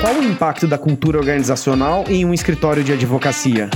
Qual o impacto da cultura organizacional em um escritório de advocacia?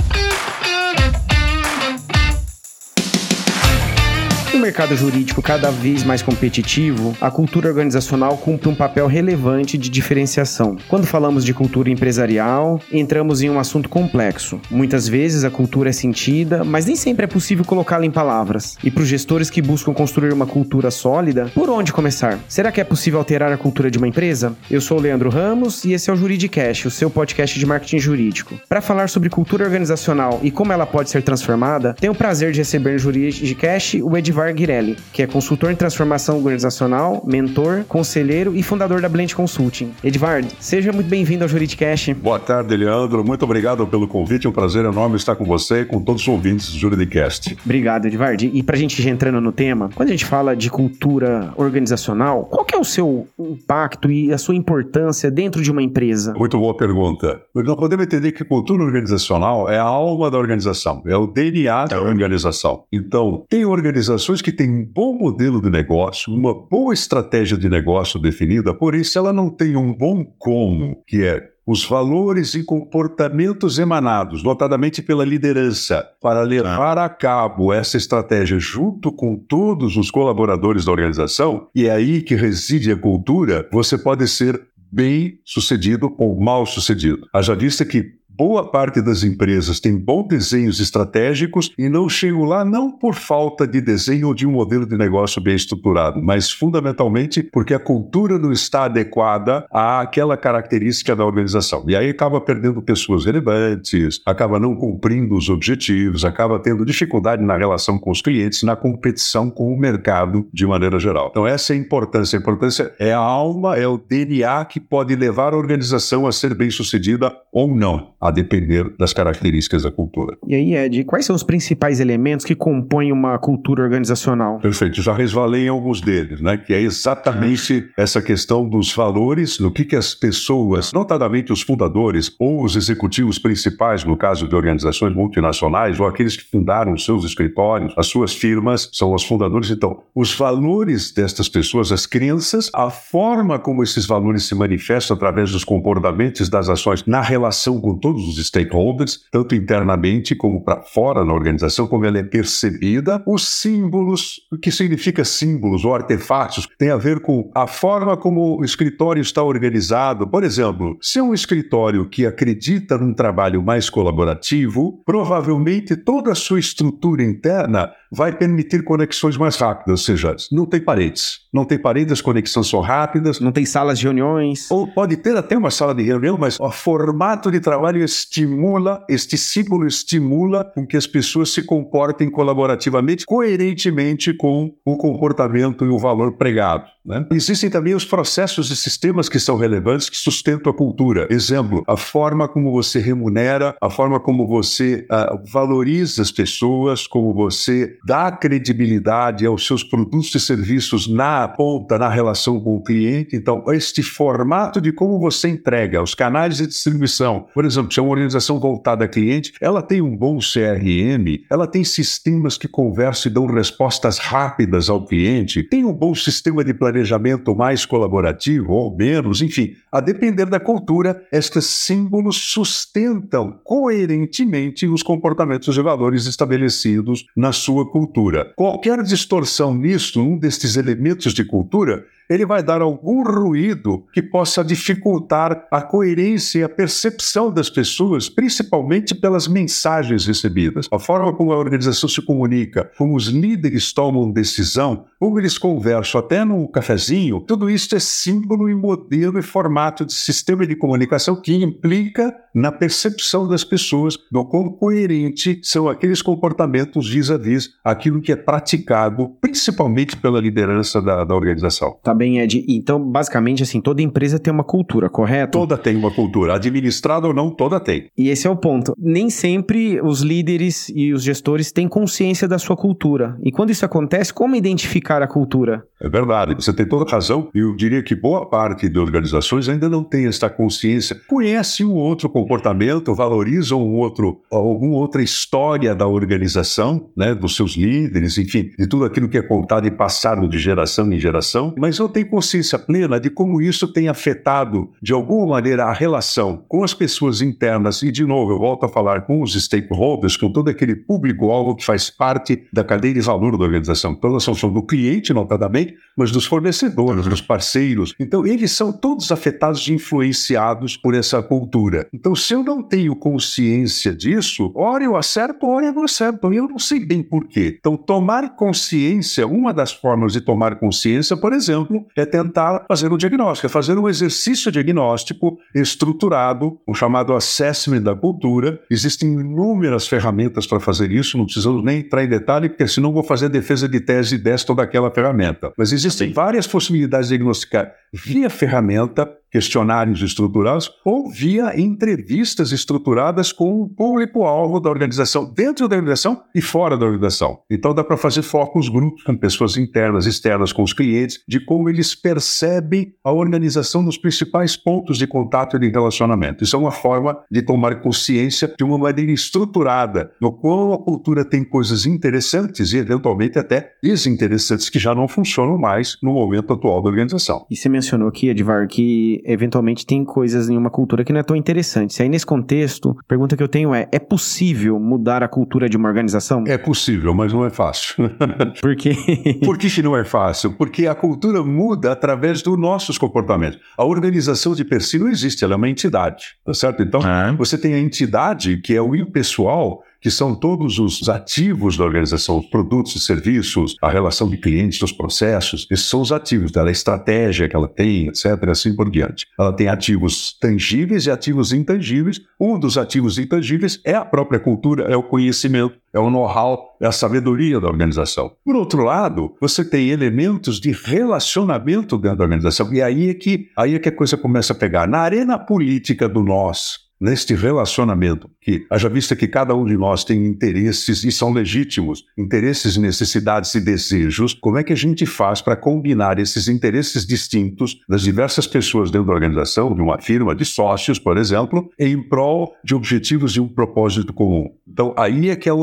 Mercado jurídico cada vez mais competitivo, a cultura organizacional cumpre um papel relevante de diferenciação. Quando falamos de cultura empresarial, entramos em um assunto complexo. Muitas vezes a cultura é sentida, mas nem sempre é possível colocá-la em palavras. E para os gestores que buscam construir uma cultura sólida, por onde começar? Será que é possível alterar a cultura de uma empresa? Eu sou o Leandro Ramos e esse é o Juridicast, o seu podcast de marketing jurídico. Para falar sobre cultura organizacional e como ela pode ser transformada, tenho o prazer de receber no Juridicast o Edvar Edvar Guirelli, que é consultor em transformação organizacional, mentor, conselheiro e fundador da Blend Consulting. Edvard, seja muito bem-vindo ao Juridicast. Boa tarde, Leandro. Muito obrigado pelo convite. É um prazer enorme estar com você e com todos os ouvintes do Juridicast. Obrigado, Edvard. E para a gente ir entrando no tema, quando a gente fala de cultura organizacional, qual é o seu impacto e a sua importância dentro de uma empresa? Muito boa pergunta. Nós podemos entender que cultura organizacional é a alma da organização, é o DNA da organização. Então, tem organizações organizações que têm um bom modelo de negócio, uma boa estratégia de negócio definida, por isso ela não tem um bom como, que é os valores e comportamentos emanados, notadamente pela liderança, para levar a cabo essa estratégia junto com todos os colaboradores da organização, e é aí que reside a cultura, você pode ser bem sucedido ou mal sucedido. Haja vista que Boa parte das empresas tem bons desenhos estratégicos e não chegam lá não por falta de desenho ou de um modelo de negócio bem estruturado, mas fundamentalmente porque a cultura não está adequada àquela característica da organização. E aí acaba perdendo pessoas relevantes, acaba não cumprindo os objetivos, acaba tendo dificuldade na relação com os clientes, na competição com o mercado de maneira geral. Então essa é a importância. A importância é a alma, é o DNA que pode levar a organização a ser bem sucedida ou não a depender das características da cultura. E aí, Ed, quais são os principais elementos que compõem uma cultura organizacional? Perfeito, já resvalei em alguns deles, né? Que é exatamente essa questão dos valores, no que, que as pessoas, notadamente os fundadores ou os executivos principais, no caso de organizações multinacionais, ou aqueles que fundaram os seus escritórios, as suas firmas, são os fundadores. Então, os valores destas pessoas, as crenças, a forma como esses valores se manifestam através dos comportamentos das ações na relação com todos todos os stakeholders, tanto internamente como para fora na organização, como ela é percebida. Os símbolos, o que significa símbolos ou artefatos, tem a ver com a forma como o escritório está organizado. Por exemplo, se é um escritório que acredita num trabalho mais colaborativo, provavelmente toda a sua estrutura interna vai permitir conexões mais rápidas, ou seja, não tem paredes. Não tem paredes, as conexões são rápidas. Não tem salas de reuniões. Ou pode ter até uma sala de reunião, mas o formato de trabalho estimula, este símbolo estimula com que as pessoas se comportem colaborativamente, coerentemente com o comportamento e o valor pregado. Né? Existem também os processos e sistemas que são relevantes que sustentam a cultura. Exemplo, a forma como você remunera, a forma como você uh, valoriza as pessoas, como você dá credibilidade aos seus produtos e serviços na ponta, na relação com o cliente. Então, este formato de como você entrega, os canais de distribuição. Por exemplo, se é uma organização voltada a cliente, ela tem um bom CRM, ela tem sistemas que conversam e dão respostas rápidas ao cliente, tem um bom sistema de planejamento planejamento mais colaborativo ou menos, enfim, a depender da cultura, estes símbolos sustentam coerentemente os comportamentos e valores estabelecidos na sua cultura. Qualquer distorção nisto, um destes elementos de cultura, ele vai dar algum ruído que possa dificultar a coerência e a percepção das pessoas, principalmente pelas mensagens recebidas. A forma como a organização se comunica, como os líderes tomam decisão, como eles conversam até no cafezinho, tudo isso é símbolo e modelo e formato de sistema de comunicação que implica na percepção das pessoas do quão coerente são aqueles comportamentos vis-à-vis aquilo que é praticado, principalmente pela liderança da, da organização. Tá bem, Ed. Então, basicamente, assim, toda empresa tem uma cultura, correto? Toda tem uma cultura. Administrada ou não, toda tem. E esse é o ponto. Nem sempre os líderes e os gestores têm consciência da sua cultura. E quando isso acontece, como identificar a cultura? É verdade. Você tem toda razão. Eu diria que boa parte de organizações ainda não tem essa consciência. Conhece um outro comportamento, valoriza um outro, alguma outra história da organização, né, dos seus líderes, enfim, de tudo aquilo que é contado e passado de geração em geração, mas não têm consciência plena de como isso tem afetado, de alguma maneira, a relação com as pessoas internas. E, de novo, eu volto a falar com os stakeholders, com todo aquele público-alvo que faz parte da cadeia de valor da organização. Então, nós somos do cliente, notadamente, mas dos fornecedores, dos parceiros. Então, eles são todos afetados e influenciados por essa cultura. Então, se eu não tenho consciência disso, ora eu acerto, ora eu não acerto. Eu não sei bem por quê. Então, tomar consciência, uma das formas de tomar consciência, por exemplo, é tentar fazer um diagnóstico, é fazer um exercício diagnóstico estruturado, o chamado assessment da cultura. Existem inúmeras ferramentas para fazer isso, não precisamos nem entrar em detalhe, porque senão vou fazer defesa de tese desta ou daquela ferramenta. Mas existem Sim. várias possibilidades de diagnosticar via ferramenta questionários estruturados ou via entrevistas estruturadas com o público-alvo da organização, dentro da organização e fora da organização. Então dá para fazer focos grupos com pessoas internas, externas, com os clientes, de como eles percebem a organização nos principais pontos de contato e de relacionamento. Isso é uma forma de tomar consciência de uma maneira estruturada, no qual a cultura tem coisas interessantes e eventualmente até desinteressantes que já não funcionam mais no momento atual da organização. E você mencionou aqui, Edvar, que eventualmente tem coisas em uma cultura que não é tão interessante. Aí, nesse contexto, a pergunta que eu tenho é: é possível mudar a cultura de uma organização? É possível, mas não é fácil. Por quê? Por que, que não é fácil? Porque a cultura muda através dos nossos comportamentos. A organização de per si não existe, ela é uma entidade, tá certo? Então, ah. você tem a entidade, que é o impessoal, que são todos os ativos da organização, os produtos e serviços, a relação de clientes, os processos, esses são os ativos dela, a estratégia que ela tem, etc., assim por diante. Ela tem ativos tangíveis e ativos intangíveis. Um dos ativos intangíveis é a própria cultura, é o conhecimento, é o know-how, é a sabedoria da organização. Por outro lado, você tem elementos de relacionamento dentro da organização, e aí é que, aí é que a coisa começa a pegar. Na arena política do nós, neste relacionamento, que haja vista que cada um de nós tem interesses e são legítimos, interesses, necessidades e desejos, como é que a gente faz para combinar esses interesses distintos das diversas pessoas dentro da organização, de uma firma, de sócios, por exemplo, em prol de objetivos de um propósito comum? Então, aí é que a,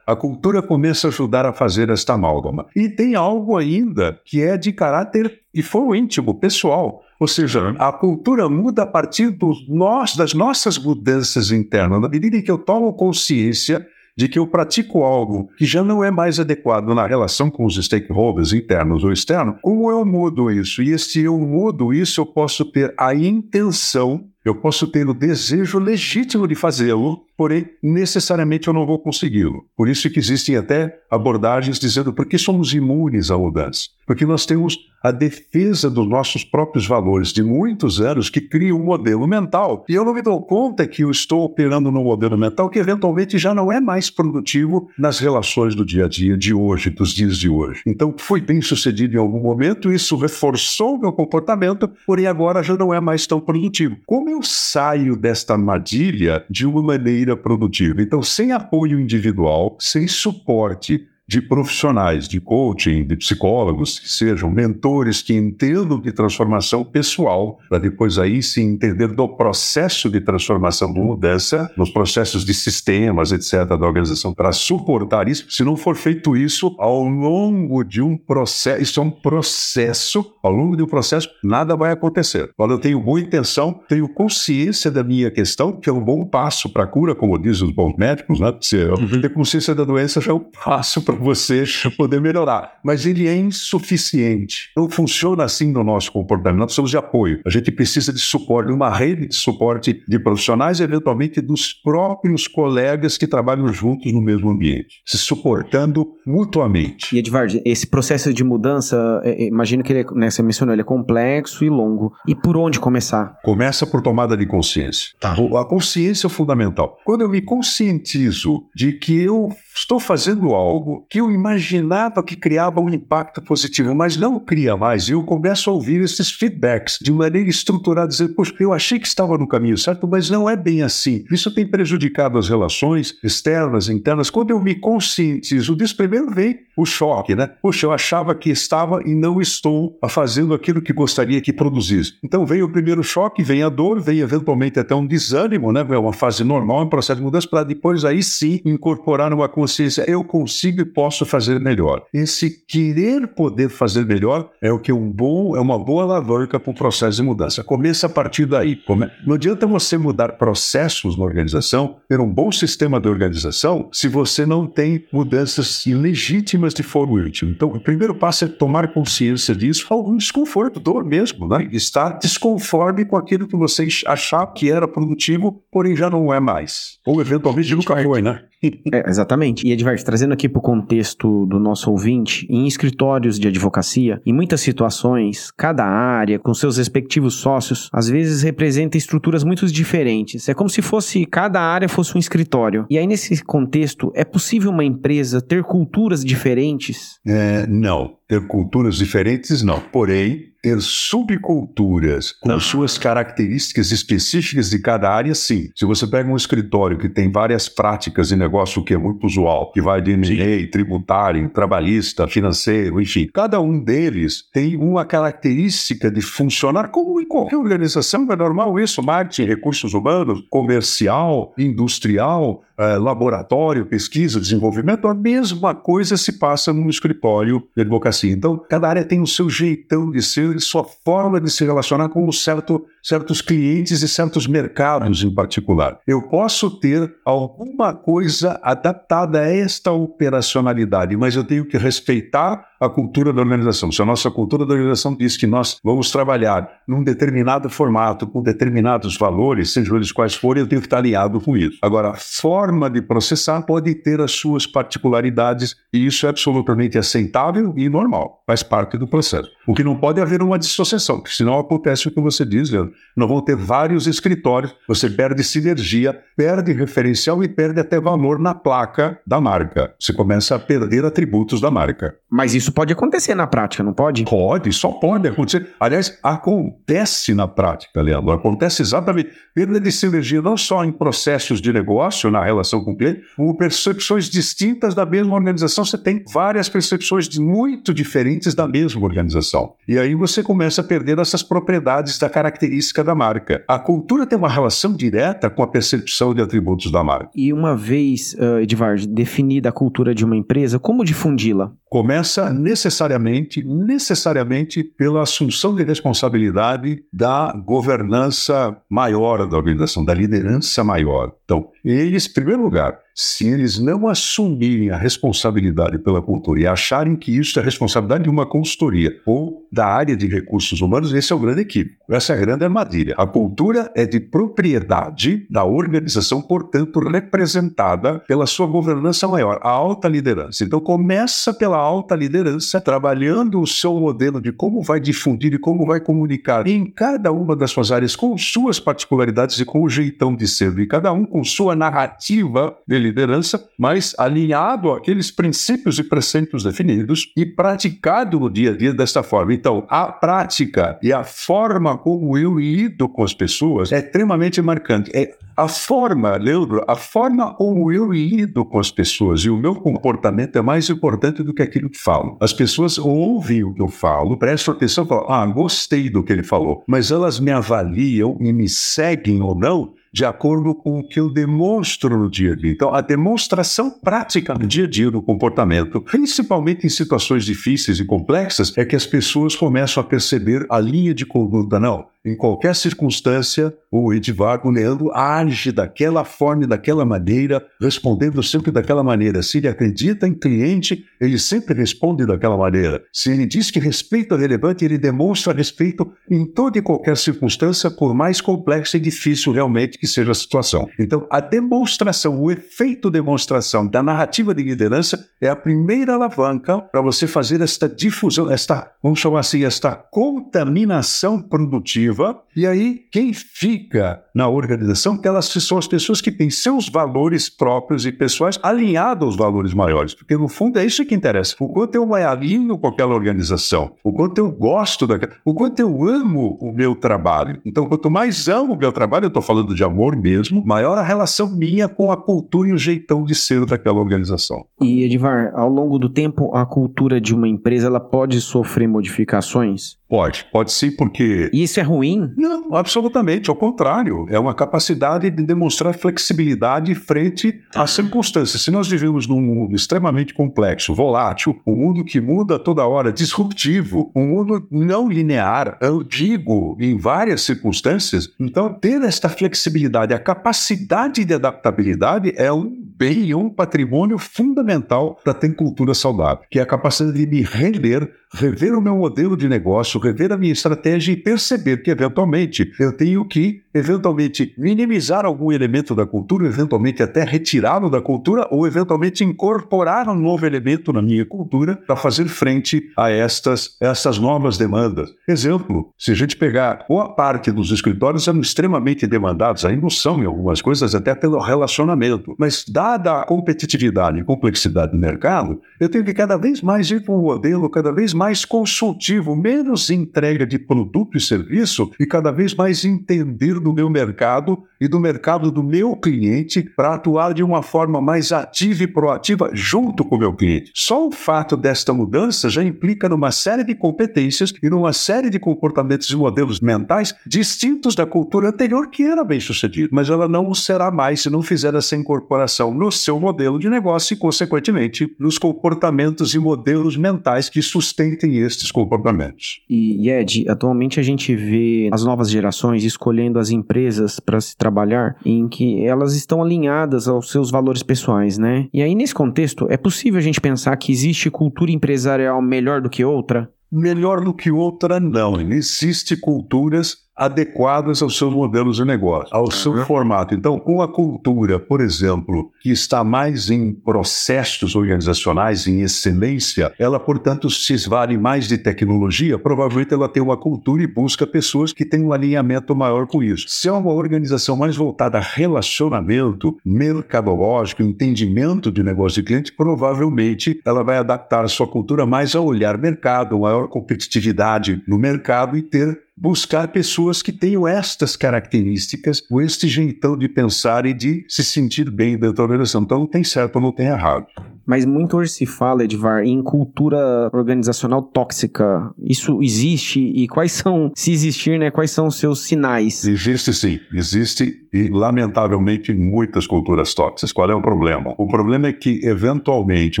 a cultura começa a ajudar a fazer esta amálgama. E tem algo ainda que é de caráter e foi íntimo, pessoal. Ou seja, a cultura muda a partir dos nós, das nossas mudanças internas. Na medida em que eu tomo consciência de que eu pratico algo que já não é mais adequado na relação com os stakeholders internos ou externos, como eu mudo isso? E se eu mudo isso, eu posso ter a intenção eu posso ter o desejo legítimo de fazê-lo, porém, necessariamente eu não vou consegui-lo. Por isso que existem até abordagens dizendo por que somos imunes à mudança. Porque nós temos a defesa dos nossos próprios valores de muitos anos que cria um modelo mental. E eu não me dou conta que eu estou operando num modelo mental que eventualmente já não é mais produtivo nas relações do dia a dia de hoje, dos dias de hoje. Então, fui bem sucedido em algum momento, isso reforçou meu comportamento, porém agora já não é mais tão produtivo. Como eu saio desta armadilha de uma maneira produtiva? Então, sem apoio individual, sem suporte, de profissionais de coaching, de psicólogos, que sejam mentores que entendam de transformação pessoal, para depois aí se entender do processo de transformação de mudança, nos processos de sistemas, etc., da organização, para suportar isso. Se não for feito isso ao longo de um processo, isso é um processo, ao longo de um processo, nada vai acontecer. Quando eu tenho boa intenção, tenho consciência da minha questão, que é um bom passo para a cura, como dizem os bons médicos, né? Se eu ter consciência da doença já é um passo para você poder melhorar. Mas ele é insuficiente. Não funciona assim no nosso comportamento. Nós precisamos de apoio. A gente precisa de suporte, uma rede de suporte de profissionais e, eventualmente, dos próprios colegas que trabalham juntos no mesmo ambiente, se suportando mutuamente. E, Edvard, esse processo de mudança, é, é, imagino que ele, né, você mencionou, ele é complexo e longo. E por onde começar? Começa por tomada de consciência. Tá. A consciência é fundamental. Quando eu me conscientizo de que eu estou fazendo algo que eu imaginava que criava um impacto positivo, mas não cria mais. E eu começo a ouvir esses feedbacks de maneira estruturada, dizer, poxa, eu achei que estava no caminho certo, mas não é bem assim. Isso tem prejudicado as relações externas, internas. Quando eu me conscientizo disso, primeiro vem o choque, né? Poxa, eu achava que estava e não estou fazendo aquilo que gostaria que produzisse. Então vem o primeiro choque, vem a dor, vem eventualmente até um desânimo, né? É uma fase normal, um processo de mudança, para depois aí sim incorporar uma consciência, eu consigo e posso fazer melhor. Esse querer poder fazer melhor é o que é um bom, é uma boa alavanca para o processo de mudança. Começa a partir daí. Come... Não adianta você mudar processos na organização, ter um bom sistema de organização, se você não tem mudanças ilegítimas de forma útil. Então, o primeiro passo é tomar consciência disso, algum desconforto, dor mesmo, né? Estar desconforme com aquilo que você achava que era produtivo, porém já não é mais. Ou eventualmente nunca foi, né? É, exatamente. E Edvard, trazendo aqui para o contexto do nosso ouvinte, em escritórios de advocacia, em muitas situações, cada área, com seus respectivos sócios, às vezes representa estruturas muito diferentes. É como se fosse cada área fosse um escritório. E aí, nesse contexto, é possível uma empresa ter culturas diferentes? É, não. Ter culturas diferentes, não. Porém, ter subculturas com suas características específicas de cada área, sim. Se você pega um escritório que tem várias práticas de negócio que é muito usual, que vai de M&A, tributário, trabalhista, financeiro, enfim, cada um deles tem uma característica de funcionar como em qualquer organização, é normal isso, marketing, recursos humanos, comercial, industrial, eh, laboratório, pesquisa, desenvolvimento, a mesma coisa se passa no escritório de advocacia. Então, cada área tem o seu jeitão de ser sua forma de se relacionar com um certo, certos clientes e certos mercados em particular. Eu posso ter alguma coisa adaptada a esta operacionalidade, mas eu tenho que respeitar a cultura da organização. Se a nossa cultura da organização diz que nós vamos trabalhar num determinado formato, com determinados valores, sejam eles quais forem, eu tenho que estar alinhado com isso. Agora, a forma de processar pode ter as suas particularidades e isso é absolutamente aceitável e normal, faz parte do processo. O que não pode é haver uma dissociação, porque senão acontece o que você diz, Leandro. Não vão ter vários escritórios, você perde sinergia, perde referencial e perde até valor na placa da marca. Você começa a perder atributos da marca. Mas isso pode acontecer na prática, não pode? Pode, só pode acontecer. Aliás, acontece na prática, Leandro. Acontece exatamente. Perda de sinergia não só em processos de negócio, na relação com o cliente, como percepções distintas da mesma organização. Você tem várias percepções muito diferentes da mesma organização. E aí você começa a perder essas propriedades da característica da marca. A cultura tem uma relação direta com a percepção de atributos da marca. E uma vez, uh, Edvard, definida a cultura de uma empresa, como difundi-la? Começa necessariamente, necessariamente pela assunção de responsabilidade da governança maior da organização, da liderança maior. Então, eles, em primeiro lugar, se eles não assumirem a responsabilidade pela cultura e acharem que isso é responsabilidade de uma consultoria ou da área de recursos humanos, esse é o grande equívoco. Essa é a grande armadilha. A cultura é de propriedade da organização, portanto, representada pela sua governança maior, a alta liderança. Então, começa pela alta liderança, trabalhando o seu modelo de como vai difundir e como vai comunicar em cada uma das suas áreas, com suas particularidades e com o jeitão de ser, e cada um com sua narrativa de liderança, mas alinhado àqueles princípios e preceitos definidos e praticado no dia a dia desta forma. Então, a prática e a forma como eu lido com as pessoas é extremamente marcante. É a forma, Leandro, a forma como eu lido com as pessoas e o meu comportamento é mais importante do que aquilo que falo. As pessoas ouvem o que eu falo, prestam atenção e falam, ah, gostei do que ele falou, mas elas me avaliam e me seguem ou não de acordo com o que eu demonstro no dia a dia. Então, a demonstração prática no dia a dia do comportamento, principalmente em situações difíceis e complexas, é que as pessoas começam a perceber a linha de conduta. Não, em qualquer circunstância, o Edivar, Leandro, age daquela forma e daquela maneira, respondendo sempre daquela maneira. Se ele acredita em cliente, ele sempre responde daquela maneira. Se ele diz que respeito é relevante, ele demonstra respeito em toda e qualquer circunstância, por mais complexa e difícil realmente que seja a situação. Então, a demonstração, o efeito demonstração da narrativa de liderança é a primeira alavanca para você fazer esta difusão, esta, vamos chamar assim, esta contaminação produtiva e aí, quem fica na organização, elas são as pessoas que têm seus valores próprios e pessoais alinhados aos valores maiores. Porque, no fundo, é isso que interessa. O quanto eu me alinho com aquela organização, o quanto eu gosto daquela, o quanto eu amo o meu trabalho. Então, quanto mais amo o meu trabalho, eu estou falando de amor mesmo, maior a relação minha com a cultura e o jeitão de ser daquela organização. E, Edivar, ao longo do tempo, a cultura de uma empresa ela pode sofrer modificações? Pode, pode sim, porque. E isso é ruim? Não, absolutamente. Ao contrário, é uma capacidade de demonstrar flexibilidade frente às circunstâncias. Se nós vivemos num mundo extremamente complexo, volátil, um mundo que muda toda hora, disruptivo, um mundo não linear, ambíguo em várias circunstâncias, então ter esta flexibilidade, a capacidade de adaptabilidade é um bem, um patrimônio fundamental para ter cultura saudável, que é a capacidade de me render rever o meu modelo de negócio, rever a minha estratégia e perceber que, eventualmente, eu tenho que, eventualmente, minimizar algum elemento da cultura, eventualmente até retirá-lo da cultura, ou eventualmente incorporar um novo elemento na minha cultura para fazer frente a estas, estas novas demandas. Exemplo, se a gente pegar boa parte dos escritórios eram extremamente demandados, ainda são em algumas coisas, até pelo relacionamento, mas dada a competitividade e complexidade do mercado, eu tenho que cada vez mais ir para um modelo cada vez mais mais consultivo, menos entrega de produto e serviço e cada vez mais entender do meu mercado e do mercado do meu cliente para atuar de uma forma mais ativa e proativa junto com o meu cliente. Só o fato desta mudança já implica numa série de competências e numa série de comportamentos e modelos mentais distintos da cultura anterior que era bem sucedida, mas ela não o será mais se não fizer essa incorporação no seu modelo de negócio e, consequentemente, nos comportamentos e modelos mentais que sustentam tem estes comportamentos. E, Ed, atualmente a gente vê as novas gerações escolhendo as empresas para se trabalhar em que elas estão alinhadas aos seus valores pessoais, né? E aí, nesse contexto, é possível a gente pensar que existe cultura empresarial melhor do que outra? Melhor do que outra, não. Existem culturas adequadas aos seus modelos de negócio, ao seu uhum. formato. Então, com a cultura, por exemplo, que está mais em processos organizacionais, em excelência, ela, portanto, se esvale mais de tecnologia, provavelmente ela tem uma cultura e busca pessoas que têm um alinhamento maior com isso. Se é uma organização mais voltada a relacionamento mercadológico, entendimento de negócio de cliente, provavelmente ela vai adaptar a sua cultura mais a olhar mercado, maior competitividade no mercado e ter buscar pessoas que tenham estas características, ou este jeitão de pensar e de se sentir bem dentro da organização. Então não tem certo ou não tem errado. Mas muito hoje se fala, Edvar, em cultura organizacional tóxica. Isso existe? E quais são, se existir, né, quais são os seus sinais? Existe sim, existe e, lamentavelmente, muitas culturas tóxicas. Qual é o problema? O problema é que, eventualmente,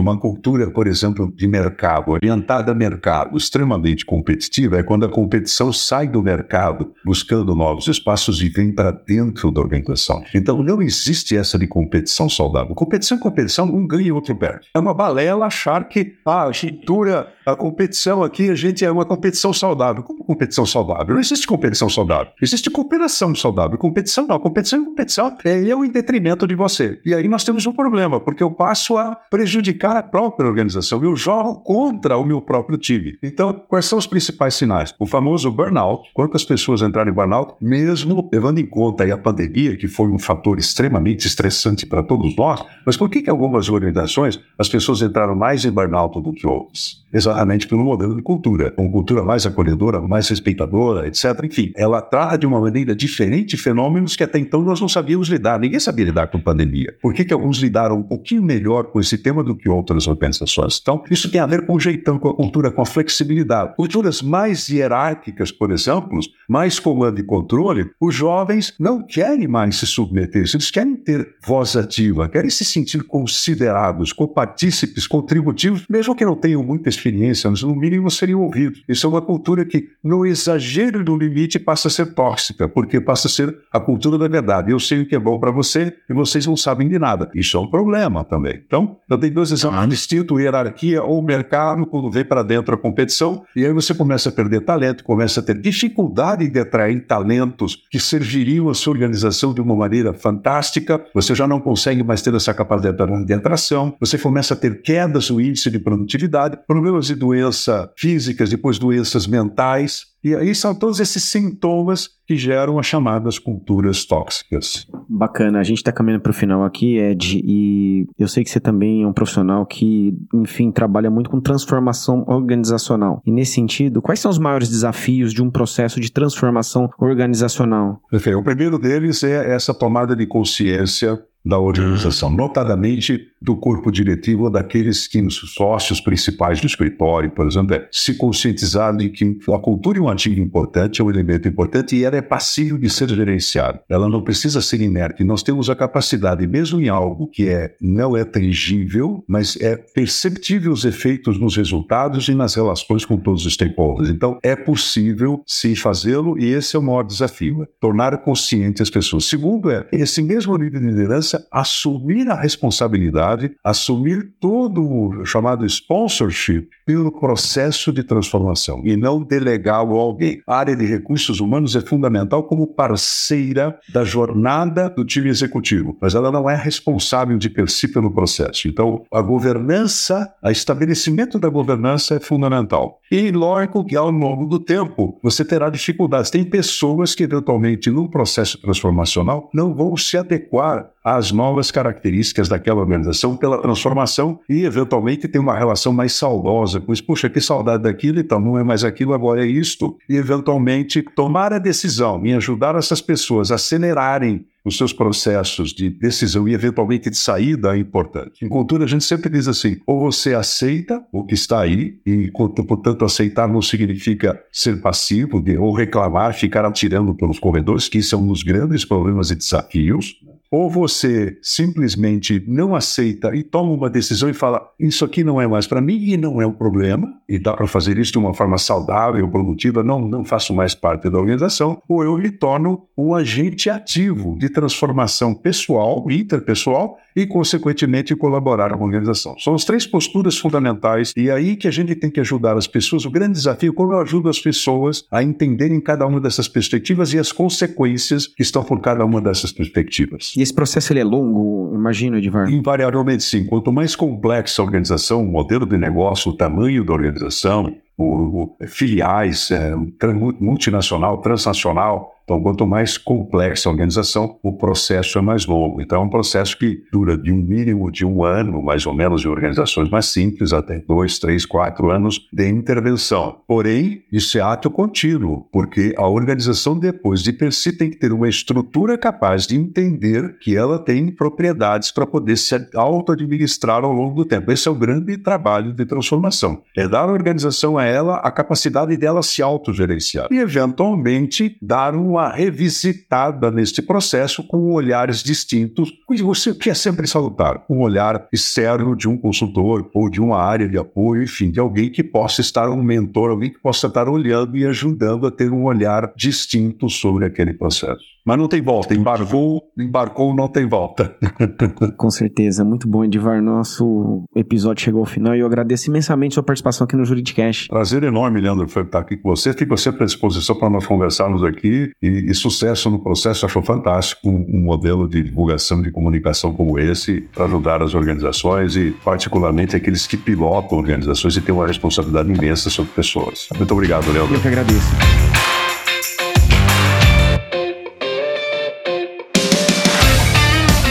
uma cultura, por exemplo, de mercado, orientada a mercado, extremamente competitiva, é quando a competição sai do mercado buscando novos espaços e vem para dentro da organização. Então, não existe essa de competição saudável. Competição é competição, um ganha e outro perde. É uma balela achar que ah, a cultura, a competição aqui, a gente é uma competição saudável. Como competição saudável? Não existe competição saudável. Existe cooperação saudável. Competição não. Competição é competição. É eu em detrimento de você. E aí nós temos um problema, porque eu passo a prejudicar a própria organização. Eu jogo contra o meu próprio time. Então, quais são os principais sinais? O famoso burnout. Quantas pessoas entraram em burnout, mesmo levando em conta a pandemia, que foi um fator extremamente estressante para todos nós. Mas por que, que algumas organizações as pessoas entraram mais em burnout do que outras? Exatamente pelo modelo de cultura. Uma cultura mais acolhedora, mais respeitadora, etc. Enfim, ela trata de uma maneira diferente fenômenos que até então nós não sabíamos lidar. Ninguém sabia lidar com pandemia. Por que, que alguns lidaram um pouquinho melhor com esse tema do que outras organizações? Então, isso tem a ver com o jeitão, com a cultura, com a flexibilidade. Culturas mais hierárquicas, por exemplo, mais comando e controle, os jovens não querem mais se submeter. Eles querem ter voz ativa, querem se sentir considerados, copartícipes, contributivos, mesmo que não tenham muita experiência, mas no mínimo seriam ouvidos. Isso é uma cultura que, no exagero do limite, passa a ser tóxica, porque passa a ser a cultura da verdade. Eu sei o que é bom para você e vocês não sabem de nada. Isso é um problema também. Então, eu tenho dois exemplos distintos, hierarquia ou mercado, quando vem para dentro a competição, e aí você começa a perder talento, começa a ter dificuldade de atrair talentos que serviriam a sua organização de uma maneira fantástica, você já não consegue mais ter essa capacidade de atração, você começa a ter quedas no índice de produtividade, problemas de doença físicas, depois doenças mentais, e aí são todos esses sintomas que geram as chamadas culturas tóxicas. Bacana, a gente está caminhando para o final aqui, Ed, e eu sei que você também é um profissional que, enfim, trabalha muito com transformação organizacional. E nesse sentido, quais são os maiores desafios de um processo de transformação organizacional? Perfeito. O primeiro deles é essa tomada de consciência da organização. Notadamente, do corpo diretivo ou daqueles que os sócios principais do escritório, por exemplo, é se conscientizar de que a cultura é um ativo importante, é um elemento importante e ela é passível de ser gerenciada. Ela não precisa ser inerte. Nós temos a capacidade, mesmo em algo que é, não é tangível, mas é perceptível os efeitos nos resultados e nas relações com todos os stakeholders. Então, é possível sim fazê-lo e esse é o maior desafio, é tornar consciente as pessoas. Segundo é, esse mesmo nível de liderança assumir a responsabilidade, assumir todo o chamado sponsorship pelo processo de transformação e não delegá-lo a alguém. A área de recursos humanos é fundamental como parceira da jornada do time executivo, mas ela não é responsável de per si pelo processo. Então, a governança, o estabelecimento da governança é fundamental. E lógico que ao longo do tempo você terá dificuldades. Tem pessoas que eventualmente no processo transformacional não vão se adequar às novas características daquela organização pela transformação e eventualmente tem uma relação mais saudosa com isso. Puxa, que saudade daquilo, então não é mais aquilo, agora é isto. E eventualmente tomar a decisão em ajudar essas pessoas a acelerarem os seus processos de decisão e eventualmente de saída é importante. Em cultura a gente sempre diz assim, ou você aceita o que está aí, e portanto aceitar não significa ser passivo de, ou reclamar, ficar atirando pelos corredores, que isso é um dos grandes problemas e desafios, ou você simplesmente não aceita e toma uma decisão e fala: Isso aqui não é mais para mim e não é um problema, e dá para fazer isso de uma forma saudável, produtiva, não, não faço mais parte da organização, ou eu me torno um agente ativo de transformação pessoal, interpessoal e, consequentemente, colaborar com a organização. São as três posturas fundamentais e é aí que a gente tem que ajudar as pessoas. O grande desafio é como eu ajudo as pessoas a entenderem cada uma dessas perspectivas e as consequências que estão por cada uma dessas perspectivas. E esse processo ele é longo, imagino, Edvar? Invariavelmente sim. Quanto mais complexa a organização, o modelo de negócio, o tamanho da organização, o, o, filiais, é, multinacional, transnacional, então, quanto mais complexa a organização, o processo é mais longo. Então, é um processo que dura de um mínimo de um ano, mais ou menos, em organizações mais simples, até dois, três, quatro anos de intervenção. Porém, isso é ato contínuo, porque a organização, depois de per si, tem que ter uma estrutura capaz de entender que ela tem propriedades para poder se auto-administrar ao longo do tempo. Esse é o grande trabalho de transformação. É dar à organização a ela a capacidade dela se autogerenciar e, eventualmente, dar um uma revisitada neste processo com olhares distintos, que é sempre salutar, um olhar externo de um consultor ou de uma área de apoio, enfim, de alguém que possa estar um mentor, alguém que possa estar olhando e ajudando a ter um olhar distinto sobre aquele processo. Mas não tem volta, embarcou, embarcou, não tem volta. Com certeza, muito bom, Edivar. Nosso episódio chegou ao final e eu agradeço imensamente sua participação aqui no Juridicast. Prazer enorme, Leandro, estar aqui com você. Fico sempre à disposição para nós conversarmos aqui e, e sucesso no processo. Acho fantástico um, um modelo de divulgação de comunicação como esse para ajudar as organizações e, particularmente, aqueles que pilotam organizações e têm uma responsabilidade imensa sobre pessoas. Muito obrigado, Leandro. Eu que agradeço.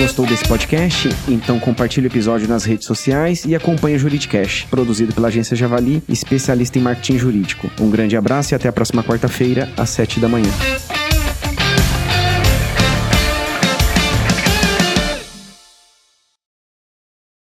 Gostou desse podcast? Então compartilhe o episódio nas redes sociais e acompanhe o Juridicast, produzido pela agência Javali, especialista em marketing jurídico. Um grande abraço e até a próxima quarta-feira, às 7 da manhã.